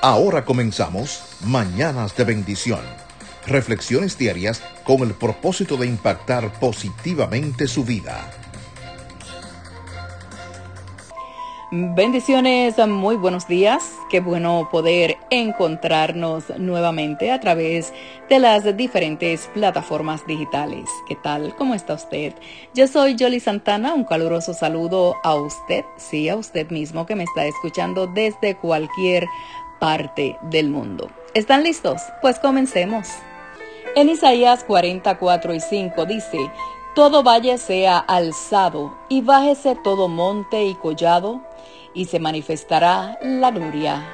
Ahora comenzamos Mañanas de Bendición. Reflexiones diarias con el propósito de impactar positivamente su vida. Bendiciones, muy buenos días. Qué bueno poder encontrarnos nuevamente a través de las diferentes plataformas digitales. ¿Qué tal? ¿Cómo está usted? Yo soy Jolly Santana. Un caluroso saludo a usted, sí, a usted mismo que me está escuchando desde cualquier parte del mundo. ¿Están listos? Pues comencemos. En Isaías 44 y 5 dice, Todo valle sea alzado y bájese todo monte y collado y se manifestará la gloria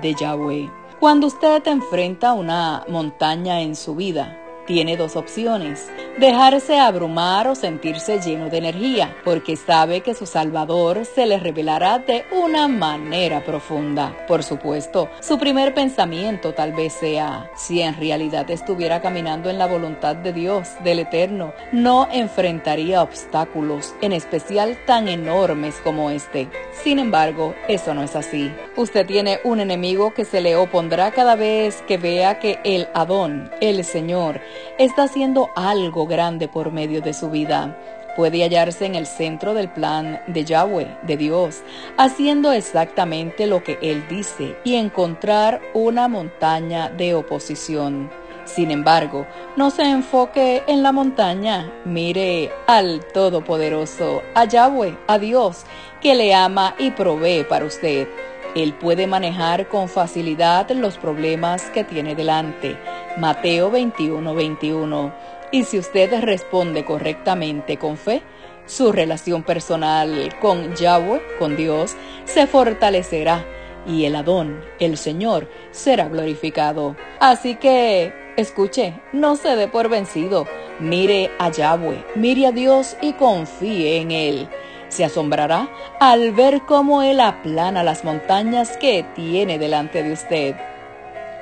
de Yahweh. Cuando usted enfrenta una montaña en su vida, tiene dos opciones, dejarse abrumar o sentirse lleno de energía, porque sabe que su Salvador se le revelará de una manera profunda. Por supuesto, su primer pensamiento tal vez sea, si en realidad estuviera caminando en la voluntad de Dios, del Eterno, no enfrentaría obstáculos, en especial tan enormes como este. Sin embargo, eso no es así. Usted tiene un enemigo que se le opondrá cada vez que vea que el Adón, el Señor, está haciendo algo grande por medio de su vida. Puede hallarse en el centro del plan de Yahweh, de Dios, haciendo exactamente lo que Él dice y encontrar una montaña de oposición. Sin embargo, no se enfoque en la montaña, mire al Todopoderoso, a Yahweh, a Dios, que le ama y provee para usted. Él puede manejar con facilidad los problemas que tiene delante. Mateo 21, 21. Y si usted responde correctamente con fe, su relación personal con Yahweh, con Dios, se fortalecerá y el Adón, el Señor, será glorificado. Así que, escuche, no se dé por vencido. Mire a Yahweh, mire a Dios y confíe en Él se asombrará al ver cómo Él aplana las montañas que tiene delante de usted.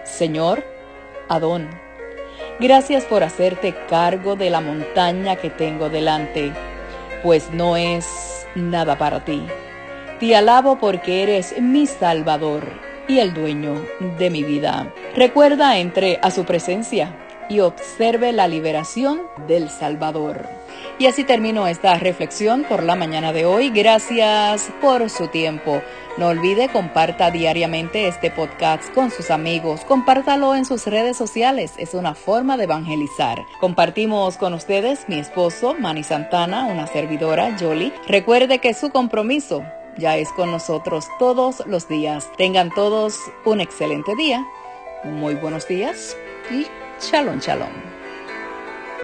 Señor, Adón, gracias por hacerte cargo de la montaña que tengo delante, pues no es nada para ti. Te alabo porque eres mi Salvador y el dueño de mi vida. Recuerda, entre a su presencia y observe la liberación del Salvador. Y así termino esta reflexión por la mañana de hoy. Gracias por su tiempo. No olvide, comparta diariamente este podcast con sus amigos. Compártalo en sus redes sociales. Es una forma de evangelizar. Compartimos con ustedes mi esposo, Manny Santana, una servidora, Jolie. Recuerde que su compromiso ya es con nosotros todos los días. Tengan todos un excelente día. Muy buenos días y 恰隆恰隆